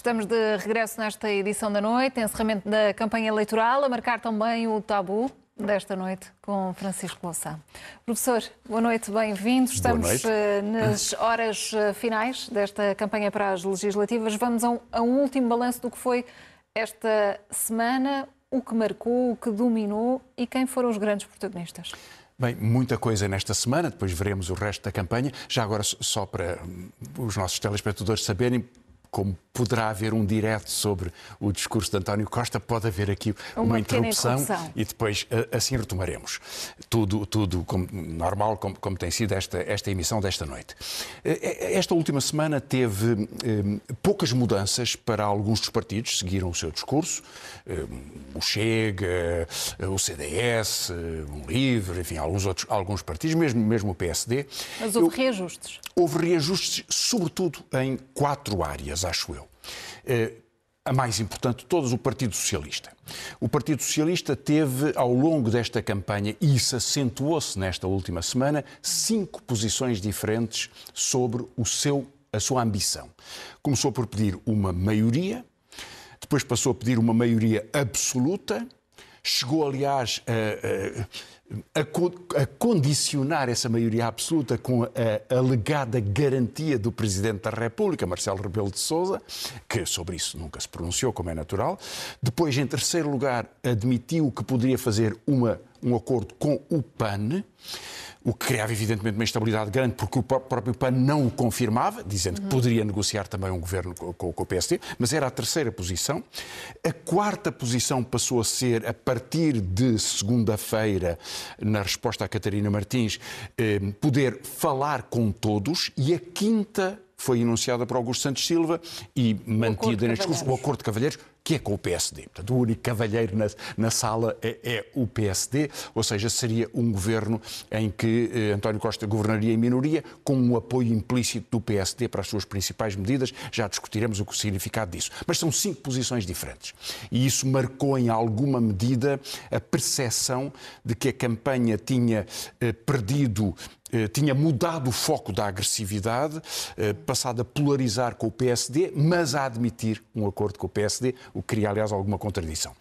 Estamos de regresso nesta edição da noite, encerramento da campanha eleitoral, a marcar também o tabu desta noite com Francisco Louçã. Professor, boa noite, bem-vindo. Estamos noite. eh, nas horas eh, finais desta campanha para as legislativas. Vamos a um, a um último balanço do que foi esta semana, o que marcou, o que dominou e quem foram os grandes protagonistas. Bem, muita coisa nesta semana, depois veremos o resto da campanha. Já agora, só para hum, os nossos telespectadores saberem, como poderá haver um direto sobre o discurso de António Costa, pode haver aqui Uma uma, interrupção, interrupção. e depois a- assim retomaremos. Tudo, tudo como, normal, como, como tem sido esta, esta emissão desta noite. Eh, Esta última semana teve eh, poucas mudanças para alguns dos partidos, seguiram o seu discurso. Eh, o Chega, eh, o CDS, eh, o Livre, enfim, alguns, outros, alguns partidos, mesmo, mesmo o PSD. Mas Eu- houve reajustes. Houve reajustes, sobretudo em quatro áreas, acho eu. Eh, A mais importante de todas, o Partido Socialista. O Partido Socialista teve, ao longo desta campanha, e isso acentuou-se nesta última semana, cinco posições diferentes sobre o seu, a sua ambição. Começou por pedir uma maioria, depois passou a pedir uma maioria absoluta, chegou, aliás, a, a- a co- a condicionar essa maioria absoluta com a, a alegada garantia do Presidente da República, Marcelo Rebelo de Sousa, que sobre isso nunca se pronunciou, como é natural. Depois, em terceiro lugar, admitiu que poderia fazer uma, um acordo com o PAN, o que criava evidentemente uma instabilidade grande, porque o pró- próprio PAN não o confirmava, dizendo que poderia negociar também um governo co- co- com, o PSD, mas era a terceira posição. A quarta posição passou a ser, a partir de segunda-feira, na resposta a Catarina Martins, eh, poder falar com todos, e a quinta foi enunciada por Augusto Santos Silva e mantida neste discurso, o acordo de cavalheiros, que é com o PSD. Portanto, o único cavalheiro na, na sala é, é o PSD, ou seja, seria um governo em que eh, António Costa governaria em minoria, com um apoio implícito do PSD para as suas principais medidas. Já discutiremos o o significado disso. Mas são cinco posições diferentes. E isso marcou, em alguma medida, a percepção de que a campanha tinha eh, perdido eh, tinha mudado o foco da agressividade, eh, passado a polarizar com o PSD, mas a admitir um acordo com o PSD, o que cria, aliás, alguma contradição.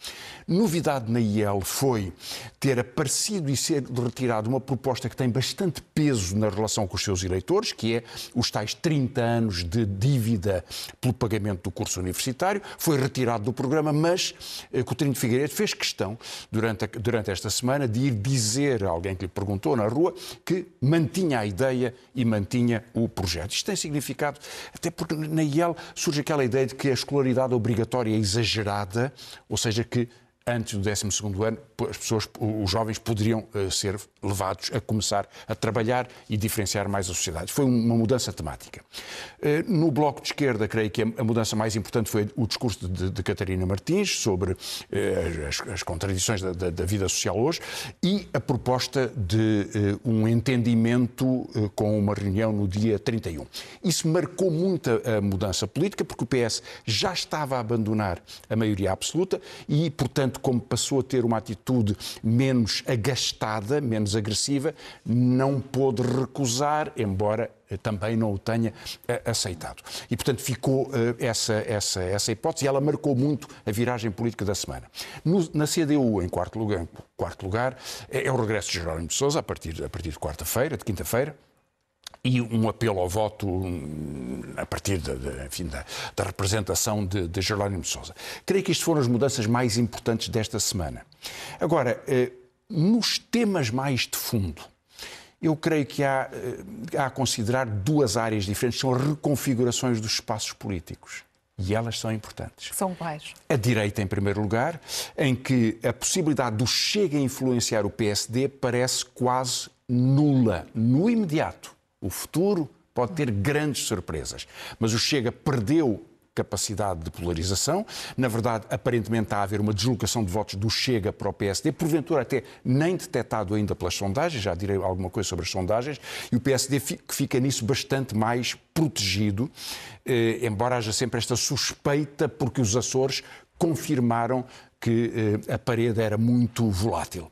Novidade na IEL foi ter aparecido e ser retirado uma proposta que tem bastante peso na relação com os seus eleitores, que é os tais 30 anos de dívida pelo pagamento do curso universitário. Foi retirado do programa, mas eh, Coutinho de Figueiredo fez questão, durante, a- durante esta semana, de ir dizer a alguém que lhe perguntou na rua que mantinha a ideia e mantinha o projeto. Isto tem significado, até porque na IEL surge aquela ideia de que a escolaridade obrigatória é exagerada, ou seja, que antes do 12º ano, as pessoas, os jovens poderiam eh, ser levados a começar a trabalhar e diferenciar mais a sociedade. Foi uma mudança temática. Eh, No Bloco de Esquerda, creio que a mudança mais importante foi o discurso de, de Catarina Martins sobre eh, as, as contradições da, da- da vida social hoje e a proposta de um entendimento com uma reunião no dia 31. Isso marcou muito a mudança política, porque o PS já estava a abandonar a maioria absoluta e, portanto, como passou a ter uma atitude menos agastada, menos agressiva, não pôde recusar, embora eh, também não o tenha eh, aceitado. E, portanto, ficou eh, essa, essa, essa hipótese e ela marcou muito a viragem política da semana. No- na CDU, em quarto lugar, quarto lugar é, é o regresso de Jerónimo de Sousa, a partir, a partir de quarta-feira, de quinta-feira, e um apelo ao voto a partir da, da- enfim, da, da representação de, de Jerónimo de Sousa. Creio que isto foram as mudanças mais importantes desta semana. Agora, eh, nos temas mais de fundo, eu creio que há, eh, há a considerar duas áreas diferentes, são reconfigurações dos espaços políticos. E elas são importantes. São quais? A direita, em primeiro lugar, em que a possibilidade do Chega a influenciar o PSD parece quase nula, no imediato. O futuro pode ter grandes surpresas, mas o Chega perdeu capacidade de polarização. Na verdade, aparentemente está a haver uma deslocação de votos do Chega para o PSD, porventura até nem detectado ainda pelas sondagens, já direi alguma coisa sobre as sondagens, e o PSD que fica nisso bastante mais protegido, eh, embora haja sempre esta suspeita, porque os Açores confirmaram que a parede era muito volátil.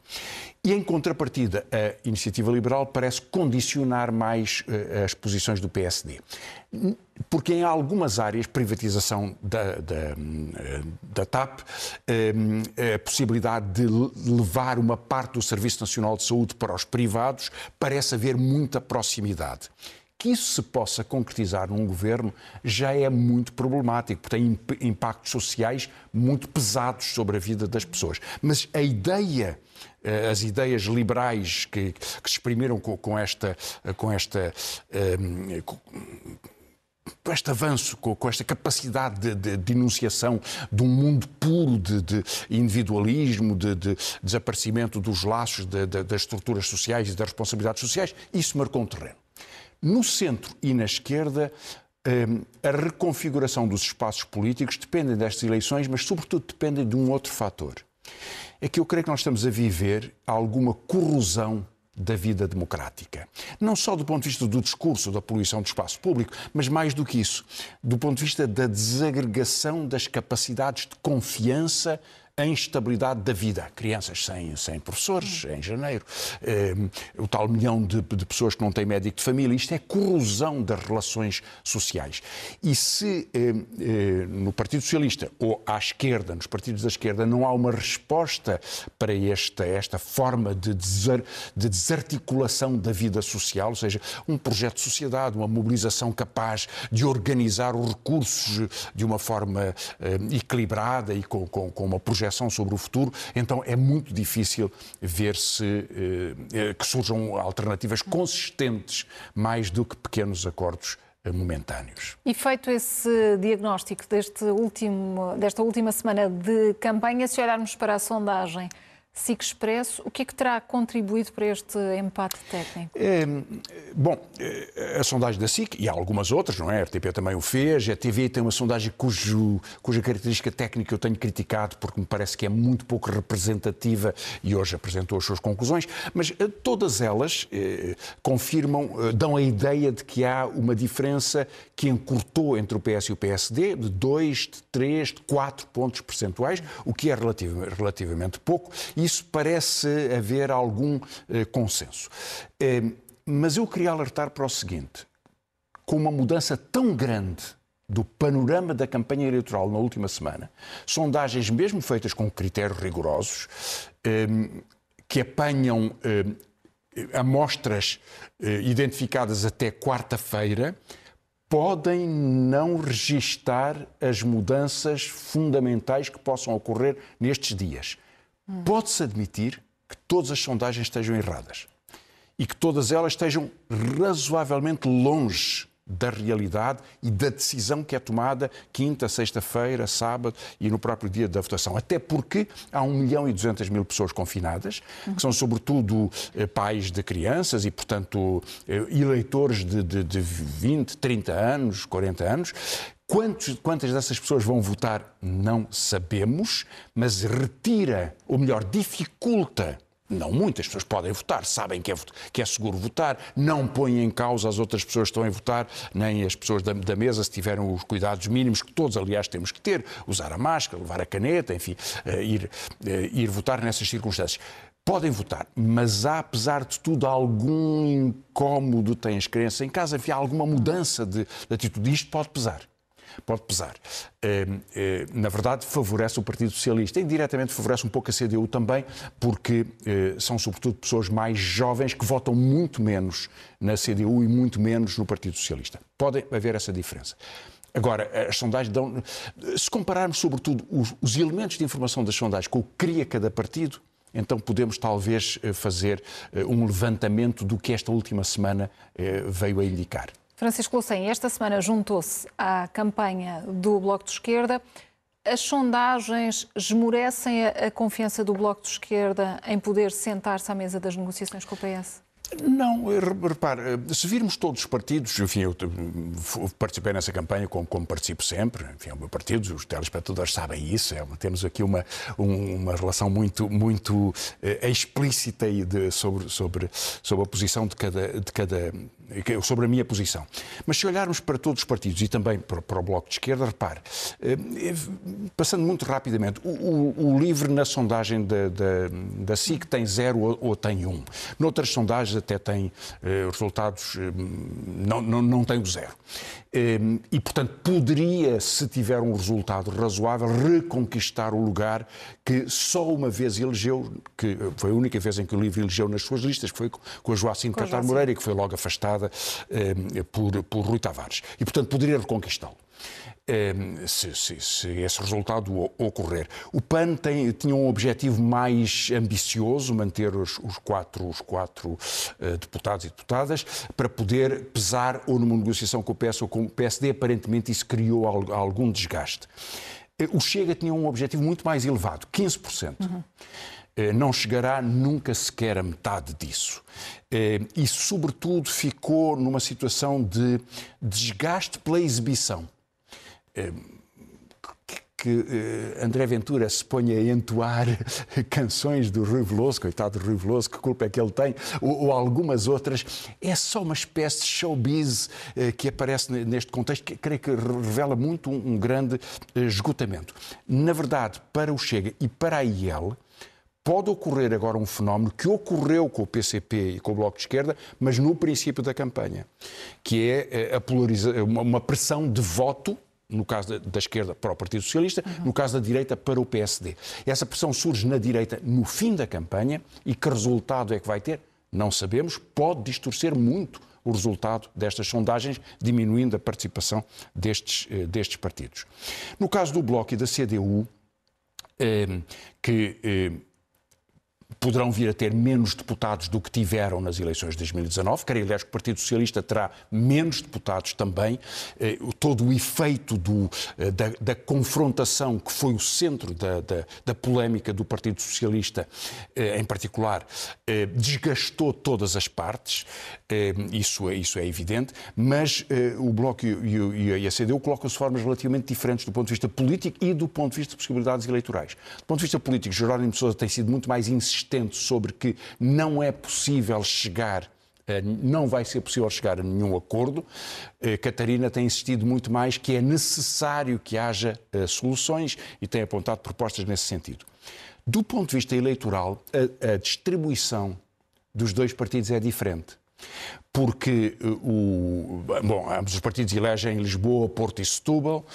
E, em contrapartida, a iniciativa liberal parece condicionar mais uh, as posições do PSD. Porque em algumas áreas, privatização da, da, eh, da TAP, uh, a possibilidade de levar uma parte do Serviço Nacional de Saúde para os privados, parece haver muita proximidade que isso se possa concretizar num governo já é muito problemático, porque tem impactos sociais muito pesados sobre a vida das pessoas. Mas a ideia eh, as ideias liberais que, que se exprimiram com, com esta, com esta um, com, com este avanço, com, esta capacidade de, de, de, enunciação de um mundo puro de, de individualismo, de, desaparecimento dos laços das estruturas sociais e das responsabilidades sociais, isso marcou um terreno. No centro e na esquerda, hum, a reconfiguração dos espaços políticos dependem destas eleições, mas, sobretudo, dependem de um outro fator. É que eu creio que nós estamos a viver alguma corrosão da vida democrática. Não só do ponto de vista do discurso, da poluição do espaço público, mas mais do que isso, do ponto de vista da desagregação das capacidades de confiança a instabilidade da vida. Crianças sem, sem professores, em janeiro, eh, o tal milhão de, de, pessoas que não têm médico de família. Isto é corrosão das relações sociais. E se eh, eh, no Partido Socialista ou à esquerda, nos partidos da esquerda, não há uma resposta para esta, esta forma de, de desarticulação da vida social, ou seja, um projeto de sociedade, uma mobilização capaz de organizar os recursos de uma forma eh, equilibrada e com, com, com uma projeção projeção sobre o futuro, então é muito difícil ver se eh, eh, que surjam alternativas consistentes mais do que pequenos acordos eh, momentâneos. E feito esse diagnóstico deste último, desta última semana de campanha, se olharmos para a sondagem, SIC Expresso, o que é que terá contribuído para este empate técnico? É, bom, eh, a sondagem da SIC e há algumas outras, não é? A RTP também o fez, a TV tem uma sondagem cujo, cuja característica técnica eu tenho criticado porque me parece que é muito pouco representativa e hoje apresentou as suas conclusões, mas eh, todas elas eh, confirmam, eh, dão a ideia de que há uma diferença que encurtou entre o PS e o PSD de 2, de 3, de 4 pontos percentuais, o que é relativamente, pouco. E isso parece haver algum eh, consenso. Eh, mas eu queria alertar para o seguinte: com uma mudança tão grande do panorama da campanha eleitoral na última semana, sondagens mesmo feitas com critérios rigorosos, eh, que apanham amostras identificadas até quarta-feira, podem não registar as mudanças fundamentais que possam ocorrer nestes dias. Pode-se admitir que todas as sondagens estejam erradas e que todas elas estejam razoavelmente longe da realidade e da decisão que é tomada quinta, sexta-feira, sábado e no próprio dia da votação. Até porque há 1 milhão e 200 mil pessoas confinadas, que são sobretudo eh, pais de crianças e, portanto, eh, eleitores de, de, de 20, 30 anos, 40 anos, Quantos, quantas dessas pessoas vão votar? Não sabemos, mas retira, ou melhor, dificulta. Não muitas pessoas podem votar, sabem que é, que é seguro votar, não põem em causa as outras pessoas que estão a votar, nem as pessoas da, da, mesa, se tiveram os cuidados mínimos que todos, aliás, temos que ter, usar a máscara, levar a caneta, enfim, uh, ir, uh, ir votar nessas circunstâncias podem votar, mas há, apesar de tudo, algum incómodo, têm as crianças em casa, enfim, há alguma mudança de, de atitude. Isto pode pesar pode pesar. Ehm, eh, na verdade, favorece o Partido Socialista. Indiretamente favorece um pouco a CDU também, porque eh, são sobretudo pessoas mais jovens que votam muito menos na CDU e muito menos no Partido Socialista. Pode haver essa diferença. Agora, as sondagens dão. Se compararmos, sobretudo, os, os elementos de informação das sondagens com o que cria cada partido, então podemos talvez eh, fazer um levantamento do que esta última semana veio a indicar. Francisco Lucem, esta semana juntou-se à campanha do Bloco de Esquerda. As sondagens esmorecem a, confiança do Bloco de Esquerda em poder sentar-se à mesa das negociações com o PS? Não, repare, se virmos todos os partidos, enfim, eu participei nessa campanha como, como participo sempre, enfim, é o meu partido, os telespectadores sabem isso, é, temos aqui uma, uma relação muito, muito é, explícita de, sobre, sobre, sobre a posição de cada, de cada sobre a minha posição. Mas se olharmos para todos os partidos e também para, o Bloco de Esquerda, repare, passando muito rapidamente, o, o, o LIVRE na sondagem da, da, da SIC tem zero ou, ou tem um. Noutras sondagens até tem resultados, não, não, não tem o zero. E, portanto, poderia, se tiver um resultado razoável, reconquistar o lugar que só uma vez elegeu, que foi a única vez em que o LIVRE elegeu nas suas listas, que foi com a Joacim Catar Moreira, que foi logo afastada eh, por, por Rui Tavares. E, portanto, poderia reconquistá-lo. Eh, se, se, se, esse resultado ocorrer. O PAN tem, tinha um objetivo mais ambicioso, manter os, os quatro, os quatro uh, deputados e deputadas, para poder pesar ou numa negociação com o PS ou com o PSD. Aparentemente, isso criou algum desgaste. O Chega tinha um objetivo muito mais elevado, 15%. Uhum. Eh, não chegará nunca sequer a metade disso. Eh, e, sobretudo, ficou numa situação de desgaste pela exibição. Eh, que André Ventura se ponha a entoar canções do Rui Veloso, coitado do Rui Veloso, que culpa é que ele tem, ou, algumas outras, é só uma espécie de showbiz que aparece neste contexto, que creio que revela muito um grande esgotamento. Na verdade, para o Chega e para a IEL, pode ocorrer agora um fenómeno que ocorreu com o PCP e com o Bloco de Esquerda, mas no princípio da campanha, que é eh, a polariza uma pressão de voto no caso da, esquerda para o Partido Socialista, uhum. no caso da direita para o PSD. Essa pressão surge na direita no fim da campanha e que resultado é que vai ter? Não sabemos, pode distorcer muito o resultado destas sondagens, diminuindo a participação destes, eh, destes partidos. No caso do Bloco e da CDU, eh, que poderão vir a ter menos deputados do que tiveram nas eleições de 2019. Creio, aliás, que o Partido Socialista terá menos deputados também. Eh, todo o efeito do, eh, da, da, confrontação que foi o centro da, da, da polémica do Partido Socialista, eh, em particular, desgastou todas as partes. Isso é, isso é evidente. Mas o Bloco e, e a CDU colocam-se formas relativamente diferentes do ponto de vista político e do ponto de vista de possibilidades eleitorais. Do ponto de vista político, Jerónimo de Sousa tem sido muito mais insistente insistente sobre que não é possível chegar não vai ser possível chegar a nenhum acordo. Eh, Catarina tem insistido muito mais que é necessário que haja eh, soluções e tem apontado propostas nesse sentido. Do ponto de vista eleitoral, a, a distribuição dos dois partidos é diferente. Porque eh, o, bom, ambos os partidos elegem em Lisboa, Porto e Setúbal,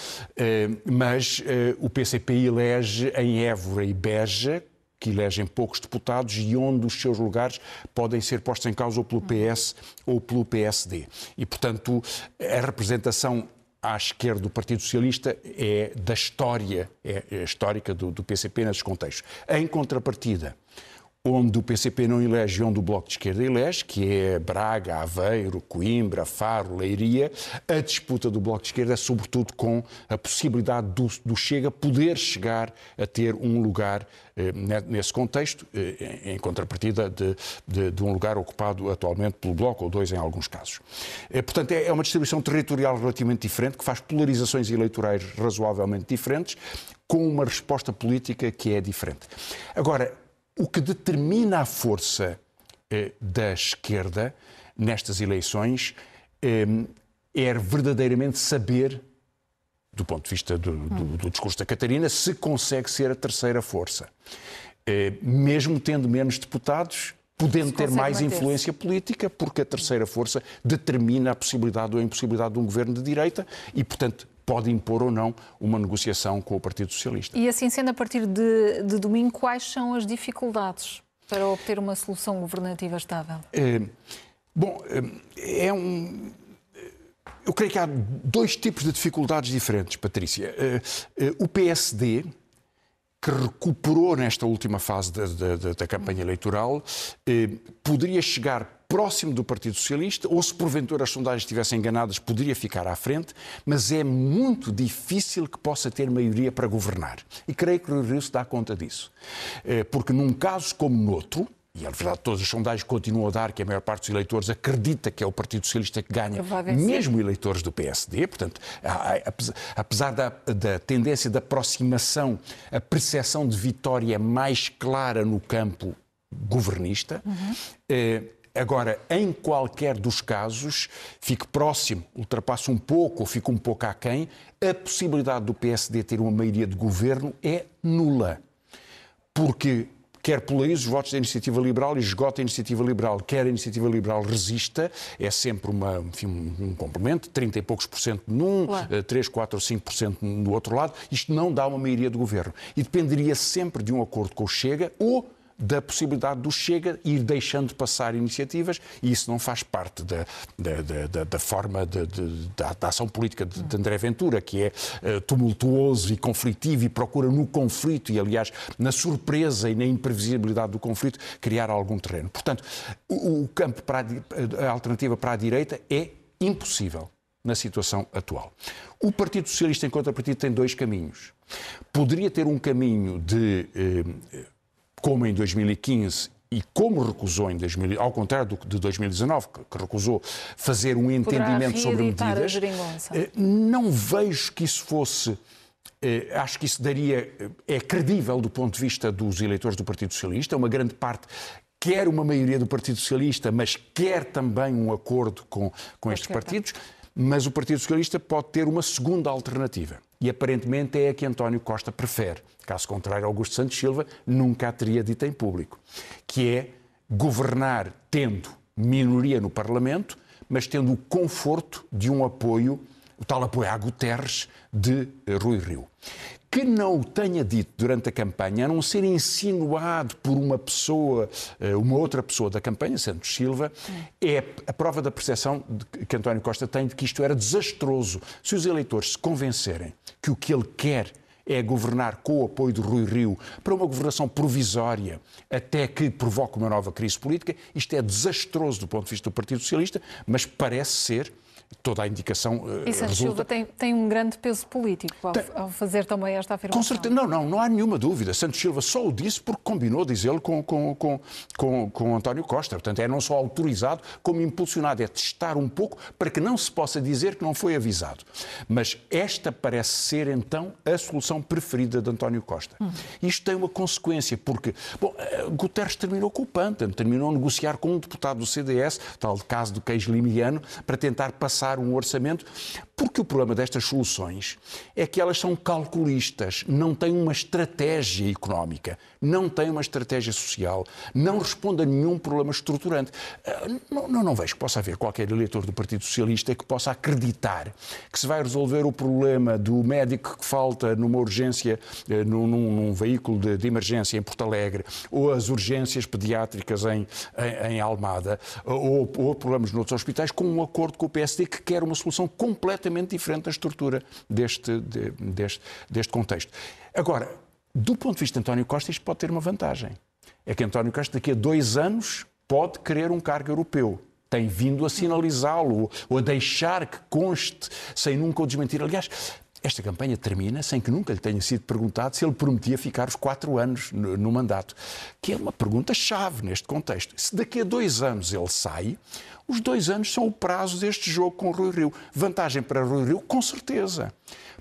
mas o PCP elege em Évora e Beja, que elegem poucos deputados e onde os seus lugares podem ser postos em causa ou pelo PS ou pelo PSD. E, portanto, a representação à esquerda do Partido Socialista é da história, é, é histórica do, do PCP nesses contextos. Em contrapartida, onde o PCP não elege, onde o Bloco de Esquerda elege, que é Braga, Aveiro, Coimbra, Faro, Leiria, a disputa do Bloco de Esquerda é sobretudo com a possibilidade do, do Chega poder chegar a ter um lugar eh, nesse contexto, eh, em contrapartida de, de, de, um lugar ocupado atualmente pelo Bloco, ou dois em alguns casos. Eh, portanto, é, é uma distribuição territorial relativamente diferente, que faz polarizações eleitorais razoavelmente diferentes, com uma resposta política que é diferente. Agora, o que determina a força eh, da esquerda nestas eleições eh, é verdadeiramente saber, do ponto de vista do, do, do, discurso da Catarina, se consegue ser a terceira força. Eh, mesmo tendo menos deputados, podendo ter mais influência política, porque a terceira força determina a possibilidade ou a impossibilidade de um governo de direita e, portanto, pode impor ou não uma negociação com o Partido Socialista. E assim sendo, a partir de, de domingo, quais são as dificuldades para obter uma solução governativa estável? É, bom, é, é um. Eu creio que há dois tipos de dificuldades diferentes, Patrícia. O PSD, que recuperou nesta última fase da, da, da campanha eleitoral, poderia chegar próximo do Partido Socialista, ou se porventura as sondagens estivessem enganadas, poderia ficar à frente, mas é muito difícil que possa ter maioria para governar. E creio que o Rio se dá conta disso. Eh, porque num caso como no outro, e é verdade, todas as sondagens continuam a dar que a maior parte dos eleitores acredita que é o Partido Socialista que ganha, mesmo eleitores do PSD. Portanto, apesar da, da, tendência de aproximação, a percepção de vitória é mais clara no campo governista. Uhum. Eh, Agora, em qualquer dos casos, fique próximo, ultrapasse um pouco ou fique um pouco aquém, a possibilidade do PSD ter uma maioria de governo é nula. Porque quer polarize os votos da iniciativa liberal e esgota a iniciativa liberal, quer a iniciativa liberal resista, é sempre uma, enfim, um complemento, 30 e poucos por cento num, claro. 3, 4 ou 5 por cento no outro lado. Isto não dá uma maioria de governo. E dependeria sempre de um acordo com o Chega ou da possibilidade do Chega ir deixando passar iniciativas e isso não faz parte da, da, da, da forma de, de, da, da, ação política de, de, André Ventura, que é uh, tumultuoso e conflitivo e procura no conflito e, aliás, na surpresa e na imprevisibilidade do conflito, criar algum terreno. Portanto, o, o campo para a, a alternativa para a direita é impossível na situação atual. O Partido Socialista, em contrapartida, tem dois caminhos. Poderia ter um caminho de eh, como em 2015 e como recusou em 2000, ao contrário de 2019, que recusou fazer um entendimento sobre medidas, eh, não vejo que isso fosse eh, acho que isso daria, eh, é credível do ponto de vista dos eleitores do Partido Socialista, uma grande parte quer uma maioria do Partido Socialista, mas quer também um acordo com, com estes partidos, mas o Partido Socialista pode ter uma segunda alternativa e aparentemente é a que António Costa prefere. Caso contrário, Augusto Santos Silva nunca a teria dito em público, que é governar tendo minoria no Parlamento, mas tendo o conforto de um apoio, o tal apoio a Guterres de Rui Rio que não o tenha dito durante a campanha, a não ser insinuado por uma pessoa, eh, uma outra pessoa da campanha, Santos Silva, é a prova da percepção que António Costa tem de que isto era desastroso. Se os eleitores se convencerem que o que ele quer é governar com o apoio de Rui Rio para uma governação provisória até que provoque uma nova crise política. Isto é desastroso do ponto de vista do Partido Socialista, mas parece ser toda a indicação uh, e Santos Silva tem, tem um grande peso político ao, tem, ao, fazer também esta afirmação. Com certeza, não, não, não há nenhuma dúvida. Santos Silva só o disse porque combinou dizê-lo com, com, com, com, com António Costa. Portanto, é não só autorizado, como impulsionado. É testar um pouco para que não se possa dizer que não foi avisado. Mas esta parece ser, então, a solução preferida de António Costa. Hum. Isto tem uma consequência, porque, bom, eh, Guterres terminou com o Pântano, terminou a negociar com um deputado do CDS, tal caso do queijo limiano, para tentar passar passar um orçamento, porque o problema destas soluções é que elas são calculistas, não têm uma estratégia económica, não têm uma estratégia social, não respondem a nenhum problema estruturante. Ah, não, não, não vejo que possa haver qualquer eleitor do Partido Socialista que possa acreditar que se vai resolver o problema do médico que falta numa urgência, eh, num, num veículo de, de, emergência em Porto Alegre, ou as urgências pediátricas em, em, em Almada, ou, ou problemas noutros hospitais, com um acordo com o PSD que quer uma solução completamente diferente da estrutura deste, de, deste, deste contexto. Agora, do ponto de vista de António Costa, isto pode ter uma vantagem. É que António Costa, daqui a dois anos, pode querer um cargo europeu. Tem vindo a sinalizá-lo ou a deixar que conste, sem nunca o desmentir. Aliás, esta campanha termina sem que nunca lhe tenha sido perguntado se ele prometia ficar os quatro anos no, no mandato, que é uma pergunta-chave neste contexto. Se daqui a dois anos ele sai, os dois anos são o prazo deste jogo com o Rui Rio. Vantagem para Rui Rio, com certeza,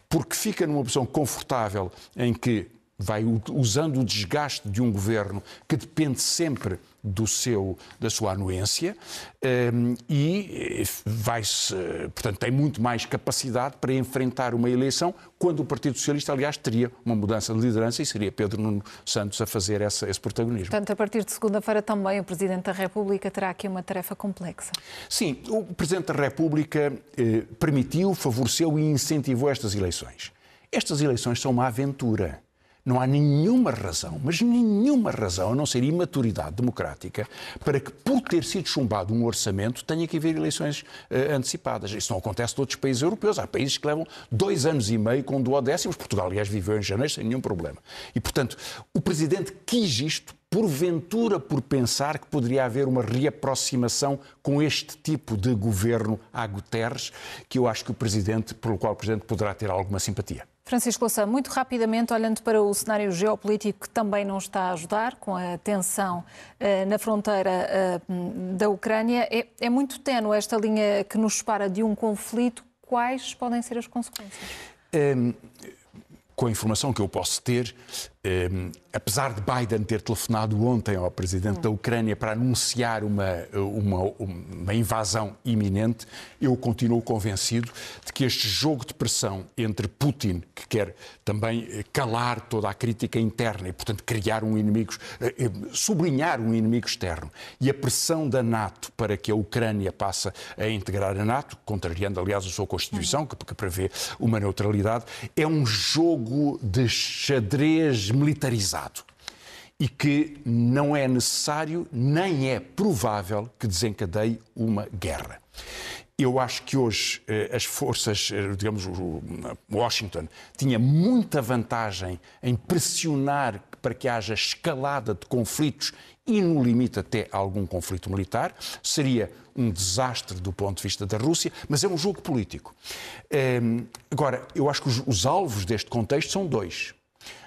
porque fica numa posição confortável em que vai usando o desgaste de um governo que depende sempre do seu, da sua anuência ehm, e vai -se, portanto, tem muito mais capacidade para enfrentar uma eleição quando o Partido Socialista, aliás, teria uma mudança de liderança e seria Pedro Nuno Santos a fazer essa, esse protagonismo. Portanto, a partir de segunda-feira também o Presidente da República terá aqui uma tarefa complexa. Sim, o Presidente da República eh, permitiu, favoreceu e incentivou estas eleições. Estas eleições são uma aventura. Não há nenhuma razão, mas nenhuma razão, a não ser imaturidade democrática, para que, por ter sido chumbado um orçamento, tenha que haver eleições uh, antecipadas. Isso não acontece em outros países europeus. Há países que levam dois anos e meio com duodécimos. Portugal, aliás, viveu em janeiro sem nenhum problema. E, portanto, o Presidente quis isto porventura por pensar que poderia haver uma reaproximação com este tipo de governo a Guterres, que eu acho que o Presidente, pelo qual o Presidente poderá ter alguma simpatia. Francisco Louçã, muito rapidamente, olhando para o cenário geopolítico que também não está a ajudar, com a tensão eh, na fronteira eh, da Ucrânia, é, é muito ténue esta linha que nos separa de um conflito. Quais podem ser as consequências? Um, com a informação que eu posso ter, Um, apesar de Biden ter telefonado ontem ao presidente da Ucrânia para anunciar uma, uma, uma, invasão iminente, eu continuo convencido de que este jogo de pressão entre Putin, que quer também eh, calar toda a crítica interna e, portanto, criar um inimigo, eh, eh, sublinhar um inimigo externo, e a pressão da NATO para que a Ucrânia passe a integrar a NATO, contrariando, aliás, a sua Constituição, que, que prevê uma neutralidade, é um jogo de xadrez militarizado e que não é necessário nem é provável que desencadeie uma guerra. Eu acho que hoje eh, as forças, eh, digamos, Washington tinha muita vantagem em pressionar para que haja escalada de conflitos e, no limite, até algum conflito militar. Seria um desastre do ponto de vista da Rússia, mas é um jogo político. Ehm, agora, eu acho que os alvos deste contexto são dois.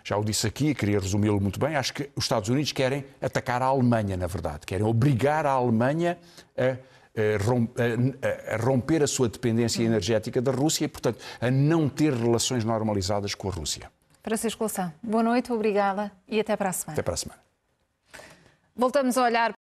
Já o disse aqui, queria resumi-lo muito bem. Acho que os Estados Unidos querem atacar a Alemanha, na verdade. Querem obrigar a Alemanha a a romper a sua dependência energética da Rússia e, portanto, a não ter relações normalizadas com a Rússia. Francisco Louçã, boa noite, obrigada e até para a semana. Até para a semana. Voltamos a olhar